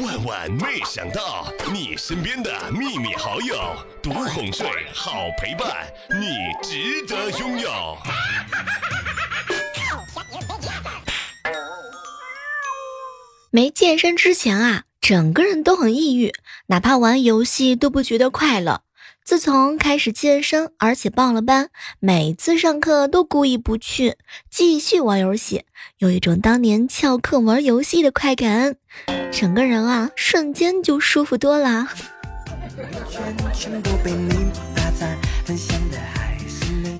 万万没想到，你身边的秘密好友，独哄睡，好陪伴，你值得拥有。没健身之前啊，整个人都很抑郁，哪怕玩游戏都不觉得快乐。自从开始健身，而且报了班，每次上课都故意不去，继续玩游戏，有一种当年翘课玩游戏的快感，整个人啊瞬间就舒服多了。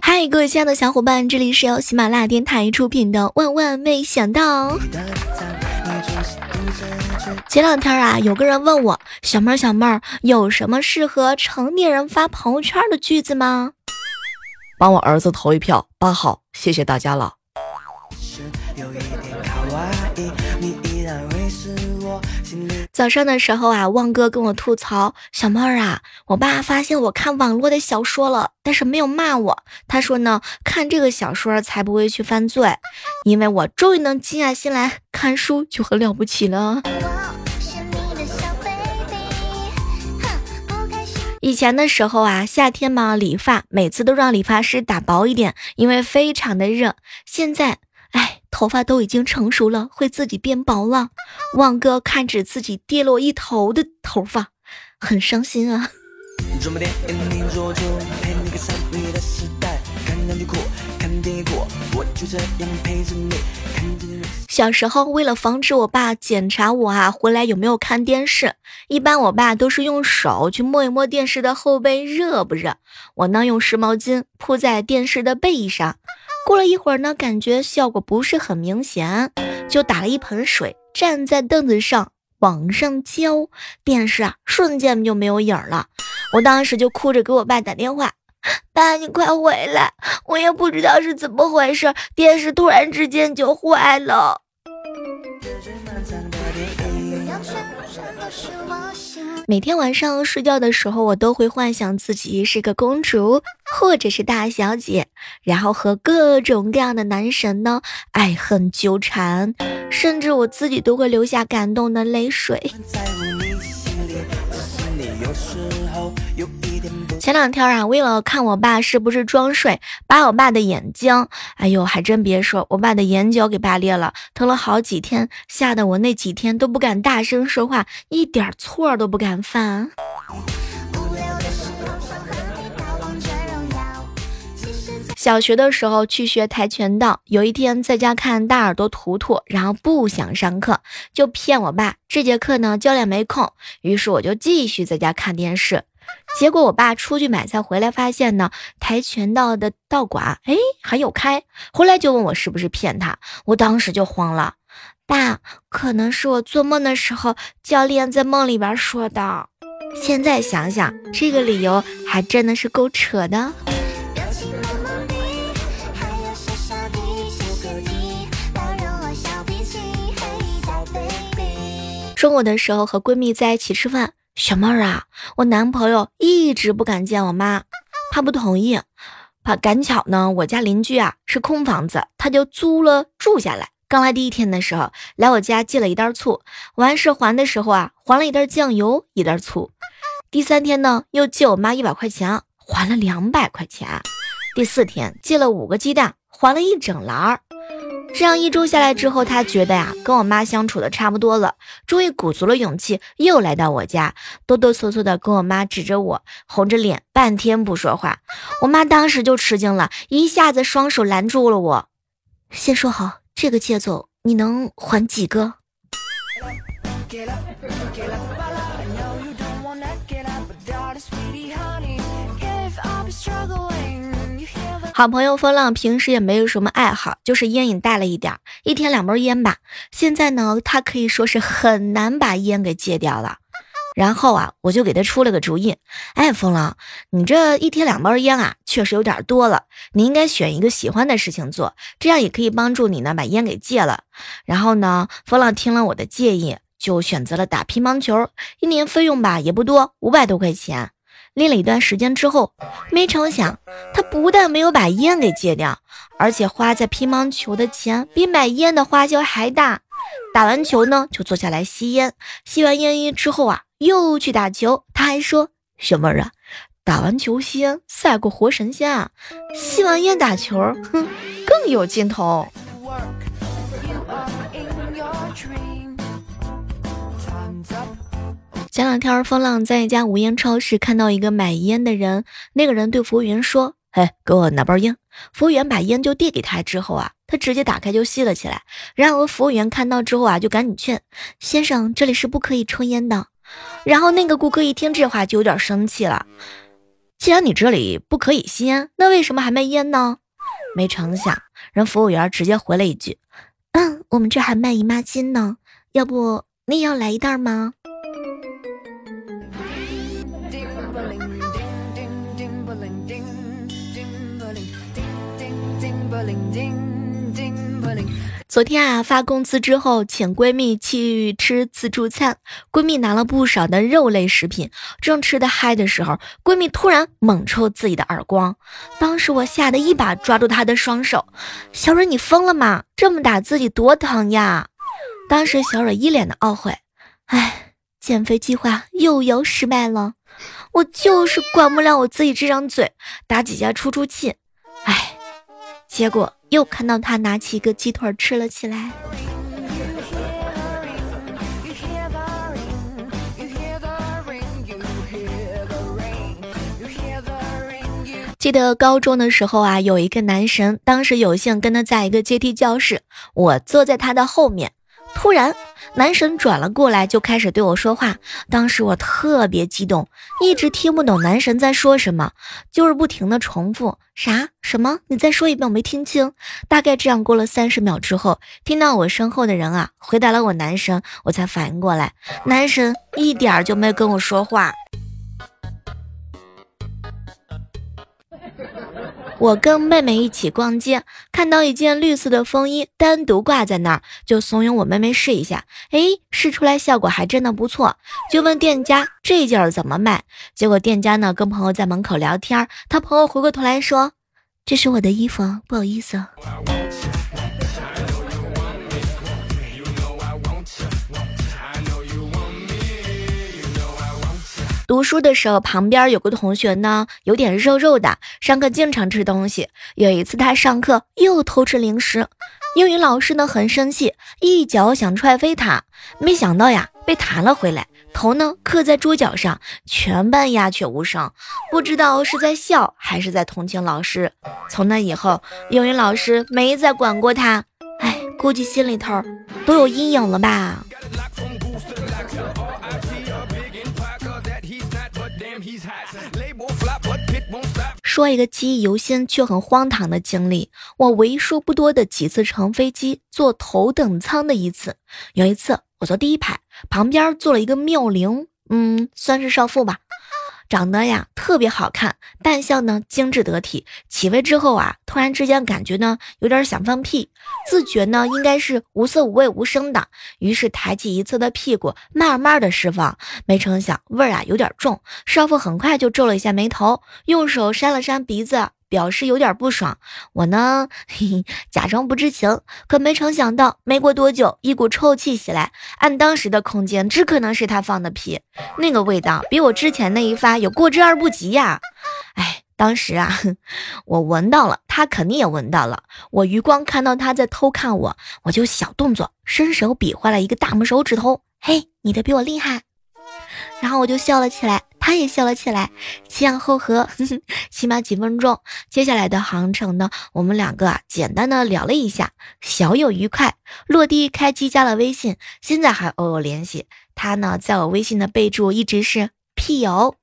嗨，各位亲爱的小伙伴，这里是由喜马拉雅电台出品的《万万没想到》。前两天啊，有个人问我：“小妹儿，小妹儿，有什么适合成年人发朋友圈的句子吗？”帮我儿子投一票，八号，谢谢大家了。早上的时候啊，旺哥跟我吐槽：“小妹儿啊，我爸发现我看网络的小说了，但是没有骂我。他说呢，看这个小说才不会去犯罪，因为我终于能静下心来看书，就很了不起了。”以前的时候啊，夏天嘛，理发每次都让理发师打薄一点，因为非常的热。现在。哎，头发都已经成熟了，会自己变薄了。旺哥看着自己跌落一头的头发，很伤心啊。小时候，为了防止我爸检查我啊回来有没有看电视，一般我爸都是用手去摸一摸电视的后背热不热。我呢，用湿毛巾铺在电视的背上。过了一会儿呢，感觉效果不是很明显，就打了一盆水，站在凳子上往上浇，电视啊瞬间就没有影了。我当时就哭着给我爸打电话：“爸，你快回来！我也不知道是怎么回事，电视突然之间就坏了。”每天晚上睡觉的时候，我都会幻想自己是个公主或者是大小姐，然后和各种各样的男神呢爱恨纠缠，甚至我自己都会流下感动的泪水。前两天啊，为了看我爸是不是装睡，把我爸的眼睛，哎呦，还真别说，我爸的眼角给拔裂了，疼了好几天，吓得我那几天都不敢大声说话，一点错都不敢犯。小学的时候去学跆拳道，有一天在家看大耳朵图图，然后不想上课，就骗我爸这节课呢教练没空，于是我就继续在家看电视。结果我爸出去买菜回来，发现呢跆拳道的道馆哎还有开，回来就问我是不是骗他。我当时就慌了，爸，可能是我做梦的时候教练在梦里边说的。现在想想，这个理由还真的是够扯的。中午的时候和闺蜜在一起吃饭。小妹儿啊，我男朋友一直不敢见我妈，怕不同意。怕赶巧呢，我家邻居啊是空房子，他就租了住下来。刚来第一天的时候，来我家借了一袋醋，完事还的时候啊，还了一袋酱油，一袋醋。第三天呢，又借我妈一百块钱，还了两百块钱。第四天借了五个鸡蛋，还了一整篮儿。这样一周下来之后，他觉得呀，跟我妈相处的差不多了，终于鼓足了勇气，又来到我家，哆哆嗦嗦的跟我妈指着我，红着脸，半天不说话。我妈当时就吃惊了，一下子双手拦住了我。先说好，这个借走你能还几个？好朋友风浪平时也没有什么爱好，就是烟瘾带了一点，一天两包烟吧。现在呢，他可以说是很难把烟给戒掉了。然后啊，我就给他出了个主意，哎，风浪，你这一天两包烟啊，确实有点多了。你应该选一个喜欢的事情做，这样也可以帮助你呢把烟给戒了。然后呢，风浪听了我的建议，就选择了打乒乓球，一年费用吧也不多，五百多块钱。练了一段时间之后，没成想，他不但没有把烟给戒掉，而且花在乒乓球的钱比买烟的花销还大。打完球呢，就坐下来吸烟。吸完烟之后啊，又去打球。他还说：“小妹儿啊，打完球吸烟赛过活神仙啊，吸完烟打球，哼，更有劲头。”前两天风浪在一家无烟超市看到一个买烟的人，那个人对服务员说：“哎，给我拿包烟。”服务员把烟就递给他之后啊，他直接打开就吸了起来。然而服务员看到之后啊，就赶紧劝先生：“这里是不可以抽烟的。”然后那个顾客一听这话就有点生气了：“既然你这里不可以吸烟，那为什么还卖烟呢？”没成想，人服务员直接回了一句：“嗯，我们这还卖姨妈巾呢，要不你也要来一袋吗？”昨天啊，发工资之后，请闺蜜去吃自助餐，闺蜜拿了不少的肉类食品，正吃的嗨的时候，闺蜜突然猛抽自己的耳光，当时我吓得一把抓住她的双手，小蕊你疯了吗？这么打自己多疼呀！当时小蕊一脸的懊悔，哎，减肥计划又要失败了，我就是管不了我自己这张嘴，打几下出出气，哎。结果又看到他拿起一个鸡腿吃了起来。记得高中的时候啊，有一个男神，当时有幸跟他在一个阶梯教室，我坐在他的后面。突然，男神转了过来，就开始对我说话。当时我特别激动，一直听不懂男神在说什么，就是不停的重复啥什么，你再说一遍，我没听清。大概这样过了三十秒之后，听到我身后的人啊回答了我男神，我才反应过来，男神一点就没跟我说话。我跟妹妹一起逛街，看到一件绿色的风衣单独挂在那儿，就怂恿我妹妹试一下。哎，试出来效果还真的不错，就问店家这件怎么卖。结果店家呢跟朋友在门口聊天，他朋友回过头来说：“这是我的衣服，不好意思。”读书的时候，旁边有个同学呢，有点肉肉的，上课经常吃东西。有一次他上课又偷吃零食，英语老师呢很生气，一脚想踹飞他，没想到呀被弹了回来，头呢磕在桌角上，全班鸦雀无声，不知道是在笑还是在同情老师。从那以后，英语老师没再管过他，哎，估计心里头都有阴影了吧。说一个记忆犹新却很荒唐的经历。我为数不多的几次乘飞机坐头等舱的一次，有一次我坐第一排，旁边坐了一个妙龄，嗯，算是少妇吧。长得呀特别好看，扮相呢精致得体。起飞之后啊，突然之间感觉呢有点想放屁，自觉呢应该是无色无味无声的，于是抬起一侧的屁股，慢慢的释放。没成想味儿啊有点重，少妇很快就皱了一下眉头，用手扇了扇鼻子。表示有点不爽，我呢，嘿嘿，假装不知情，可没成想到，没过多久，一股臭气袭来。按当时的空间，只可能是他放的屁，那个味道比我之前那一发有过之而不及呀！哎，当时啊，我闻到了，他肯定也闻到了。我余光看到他在偷看我，我就小动作，伸手比划了一个大拇手指头，嘿，你的比我厉害。然后我就笑了起来。他也笑了起来，前仰后合，起码几分钟。接下来的航程呢，我们两个啊，简单的聊了一下，小有愉快。落地开机加了微信，现在还偶有联系。他呢，在我微信的备注一直是屁友。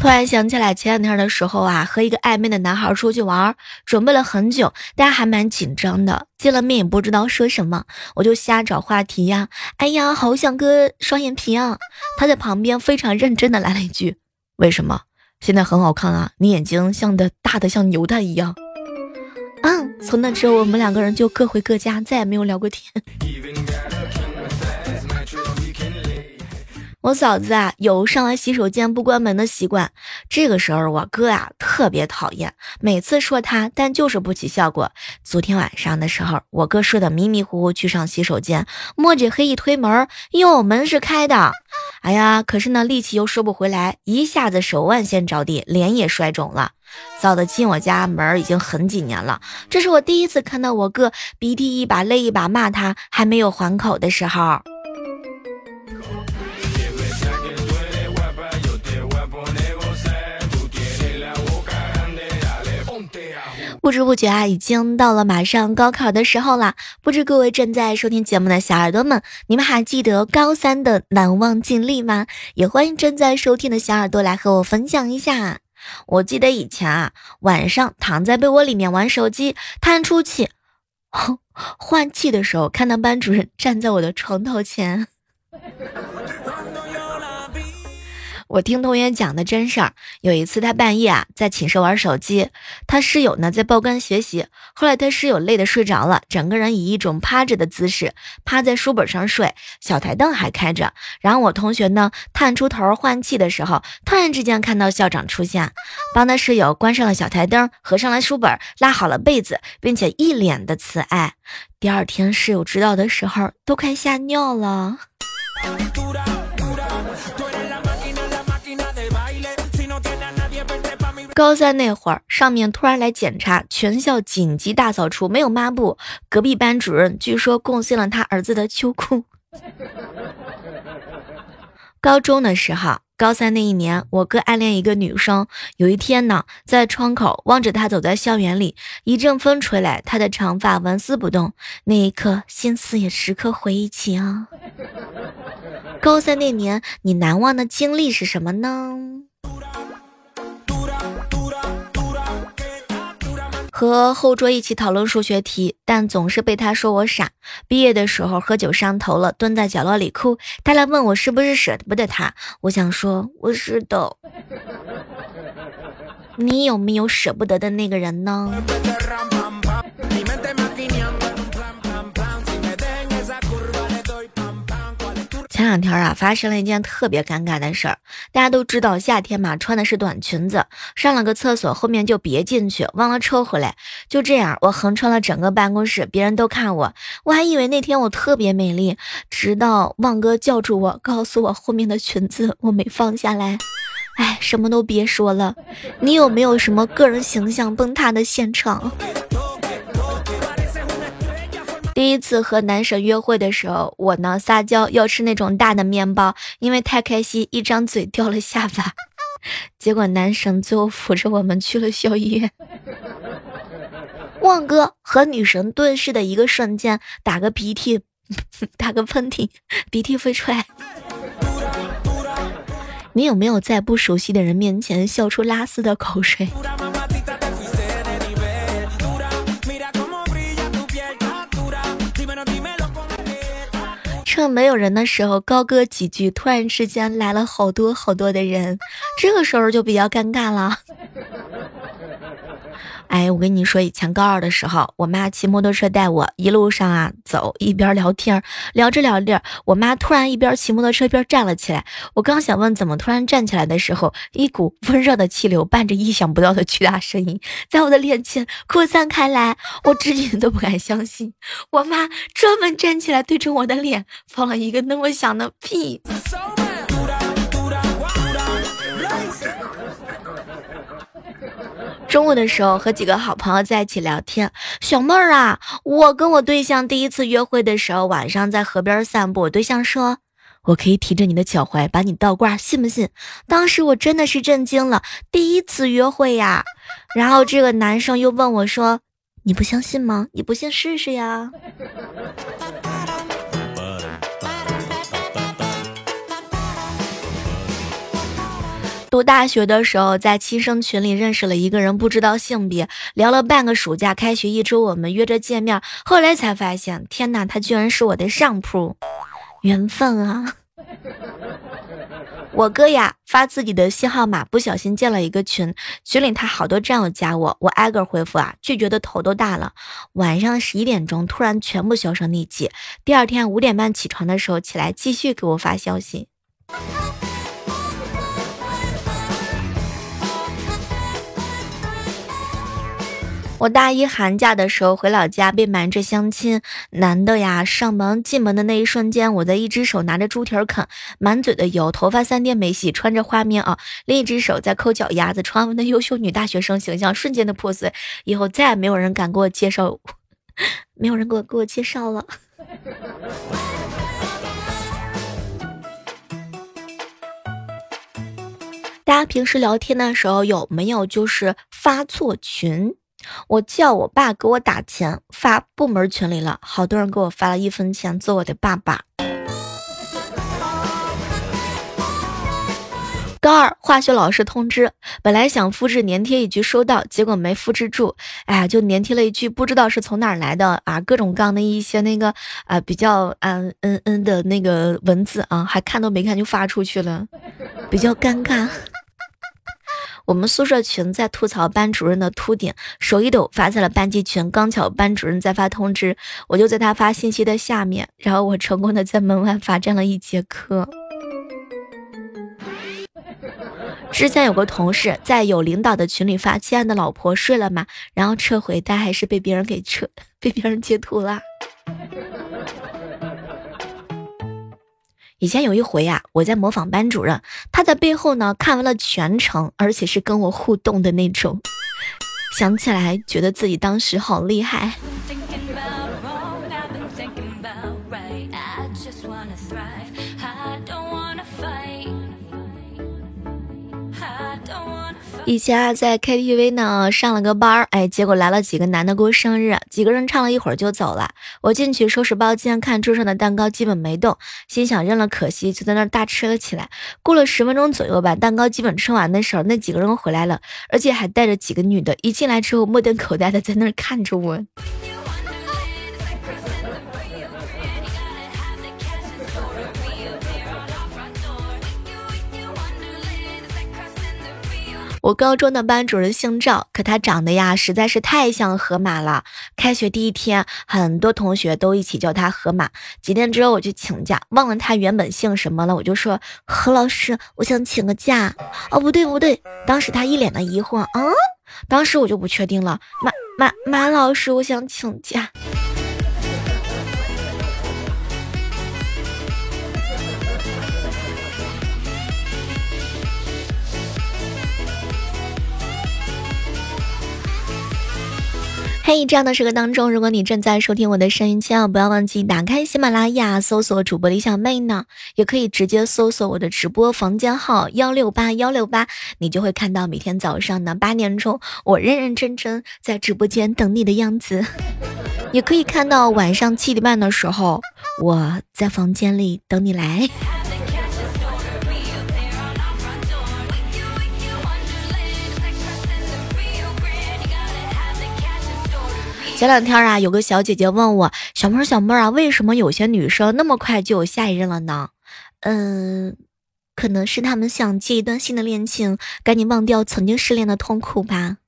突然想起来前两天的时候啊，和一个暧昧的男孩出去玩，准备了很久，大家还蛮紧张的。见了面也不知道说什么，我就瞎找话题呀。哎呀，好想割双眼皮啊！他在旁边非常认真的来了一句：“为什么？现在很好看啊，你眼睛像的大的像牛蛋一样。”嗯，从那之后我们两个人就各回各家，再也没有聊过天。我嫂子啊有上完洗手间不关门的习惯，这个时候我哥啊特别讨厌，每次说他，但就是不起效果。昨天晚上的时候，我哥睡得迷迷糊糊去上洗手间，摸着黑一推门，哟，门是开的。哎呀，可是呢力气又收不回来，一下子手腕先着地，脸也摔肿了。嫂子进我家门已经很几年了，这是我第一次看到我哥鼻涕一把泪一把骂他还没有还口的时候。不知不觉啊，已经到了马上高考的时候了。不知各位正在收听节目的小耳朵们，你们还记得高三的难忘经历吗？也欢迎正在收听的小耳朵来和我分享一下。我记得以前啊，晚上躺在被窝里面玩手机，叹出气、换气的时候，看到班主任站在我的床头前。我听同学讲的真事儿，有一次他半夜啊在寝室玩手机，他室友呢在报干学习。后来他室友累得睡着了，整个人以一种趴着的姿势趴在书本上睡，小台灯还开着。然后我同学呢探出头换气的时候，突然之间看到校长出现，帮他室友关上了小台灯，合上了书本，拉好了被子，并且一脸的慈爱。第二天室友知道的时候，都快吓尿了。高三那会儿，上面突然来检查，全校紧急大扫除，没有抹布。隔壁班主任据说贡献了他儿子的秋裤。高中的时候，高三那一年，我哥暗恋一个女生。有一天呢，在窗口望着她走在校园里，一阵风吹来，她的长发纹丝不动。那一刻，心思也时刻回忆起啊。高三那年，你难忘的经历是什么呢？和后桌一起讨论数学题，但总是被他说我傻。毕业的时候喝酒上头了，蹲在角落里哭。他来问我是不是舍不得他，我想说我是的。你有没有舍不得的那个人呢？前两天啊，发生了一件特别尴尬的事儿。大家都知道夏天嘛，穿的是短裙子，上了个厕所，后面就别进去，忘了抽回来。就这样，我横穿了整个办公室，别人都看我，我还以为那天我特别美丽。直到旺哥叫住我，告诉我后面的裙子我没放下来。哎，什么都别说了，你有没有什么个人形象崩塌的现场？第一次和男神约会的时候，我呢撒娇要吃那种大的面包，因为太开心，一张嘴掉了下巴。结果男神最后扶着我们去了校医院。旺哥和女神对视的一个瞬间，打个鼻涕，打个喷嚏，鼻涕飞出来。你有没有在不熟悉的人面前笑出拉丝的口水？趁没有人的时候高歌几句，突然之间来了好多好多的人，这个时候就比较尴尬了。哎，我跟你说，以前高二的时候，我妈骑摩托车带我，一路上啊走，一边聊天，聊着聊着，我妈突然一边骑摩托车一边站了起来。我刚想问怎么突然站起来的时候，一股温热的气流伴着意想不到的巨大声音，在我的脸前扩散开来。我至今都不敢相信，我妈专门站起来对着我的脸放了一个那么响的屁。中午的时候和几个好朋友在一起聊天，小妹儿啊，我跟我对象第一次约会的时候，晚上在河边散步，我对象说，我可以提着你的脚踝把你倒挂，信不信？当时我真的是震惊了，第一次约会呀。然后这个男生又问我说，你不相信吗？你不信试试呀。读大学的时候，在亲生群里认识了一个人，不知道性别，聊了半个暑假。开学一周，我们约着见面，后来才发现，天哪，他居然是我的上铺，缘分啊！我哥呀，发自己的新号码，不小心建了一个群，群里他好多战友加我，我挨个回复啊，拒绝的头都大了。晚上十一点钟，突然全部销声匿迹。第二天五点半起床的时候，起来继续给我发消息。我大一寒假的时候回老家，被瞒着相亲，男的呀上门进门的那一瞬间，我在一只手拿着猪蹄啃，满嘴的油，头发三天没洗，穿着花棉袄，另一只手在抠脚丫子，传闻的优秀女大学生形象瞬间的破碎，以后再也没有人敢给我介绍，没有人给我给我介绍了。大家平时聊天的时候有没有就是发错群？我叫我爸给我打钱发部门群里了，好多人给我发了一分钱做我的爸爸。高二化学老师通知，本来想复制粘贴一句收到，结果没复制住，哎呀，就粘贴了一句不知道是从哪儿来的啊，各种各样的一些那个啊比较嗯嗯嗯的那个文字啊，还看都没看就发出去了，比较尴尬。我们宿舍群在吐槽班主任的秃顶，手一抖发在了班级群。刚巧班主任在发通知，我就在他发信息的下面，然后我成功的在门外罚站了一节课。之前有个同事在有领导的群里发“亲爱的老婆睡了吗”，然后撤回，但还是被别人给撤，被别人截图了。以前有一回呀，我在模仿班主任，他在背后呢看完了全程，而且是跟我互动的那种。想起来觉得自己当时好厉害。以前啊，在 KTV 呢上了个班儿，哎，结果来了几个男的过生日，几个人唱了一会儿就走了。我进去收拾包间，看桌上的蛋糕基本没动，心想扔了可惜，就在那儿大吃了起来。过了十分钟左右吧，蛋糕基本吃完的时候，那几个人回来了，而且还带着几个女的。一进来之后，目瞪口呆的在那儿看着我。我高中的班主任姓赵，可他长得呀实在是太像河马了。开学第一天，很多同学都一起叫他河马。几天之后我去请假，忘了他原本姓什么了，我就说何老师，我想请个假。哦，不对不对，当时他一脸的疑惑，啊，当时我就不确定了。马马马老师，我想请假。嘿，这样的时刻当中，如果你正在收听我的声音，千万不要忘记打开喜马拉雅，搜索主播李小妹呢，也可以直接搜索我的直播房间号幺六八幺六八，你就会看到每天早上的八点钟，我认认真真在直播间等你的样子，也可以看到晚上七点半的时候，我在房间里等你来。前两天啊，有个小姐姐问我：“小妹儿，小妹儿啊，为什么有些女生那么快就有下一任了呢？”嗯，可能是她们想借一段新的恋情，赶紧忘掉曾经失恋的痛苦吧。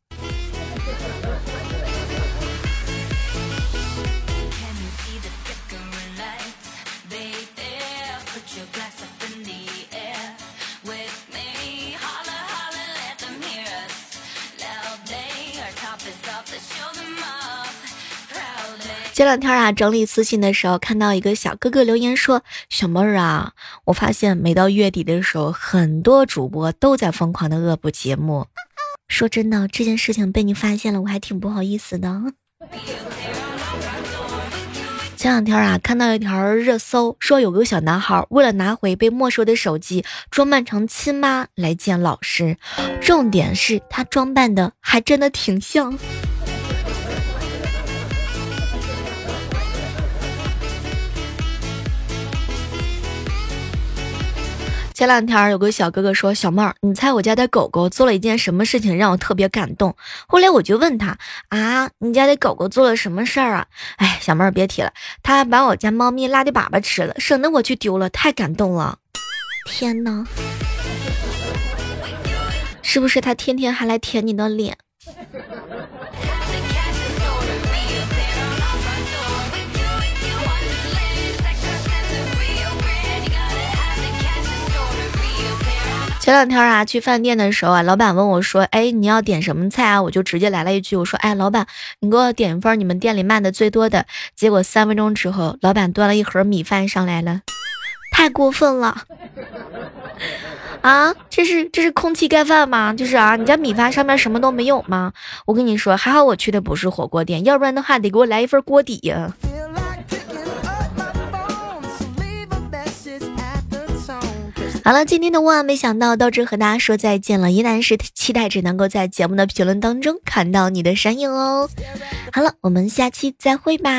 这两天啊，整理私信的时候，看到一个小哥哥留言说：“小妹儿啊，我发现每到月底的时候，很多主播都在疯狂的恶补节目。说真的，这件事情被你发现了，我还挺不好意思的。”前两天啊，看到一条热搜，说有个小男孩为了拿回被没收的手机，装扮成亲妈来见老师，重点是他装扮的还真的挺像。前两天有个小哥哥说：“小妹儿，你猜我家的狗狗做了一件什么事情让我特别感动？”后来我就问他：“啊，你家的狗狗做了什么事儿啊？”哎，小妹儿别提了，他把我家猫咪拉的粑粑吃了，省得我去丢了，太感动了。天哪，是不是他天天还来舔你的脸？前两天啊，去饭店的时候啊，老板问我说：“哎，你要点什么菜啊？”我就直接来了一句：“我说，哎，老板，你给我点一份你们店里卖的最多的。”结果三分钟之后，老板端了一盒米饭上来了，太过分了！啊，这是这是空气盖饭吗？就是啊，你家米饭上面什么都没有吗？我跟你说，还好我去的不是火锅店，要不然的话得给我来一份锅底呀。好了，今天的万万没想到到这和大家说再见了，依然是期待着能够在节目的评论当中看到你的身影哦。好了，我们下期再会吧。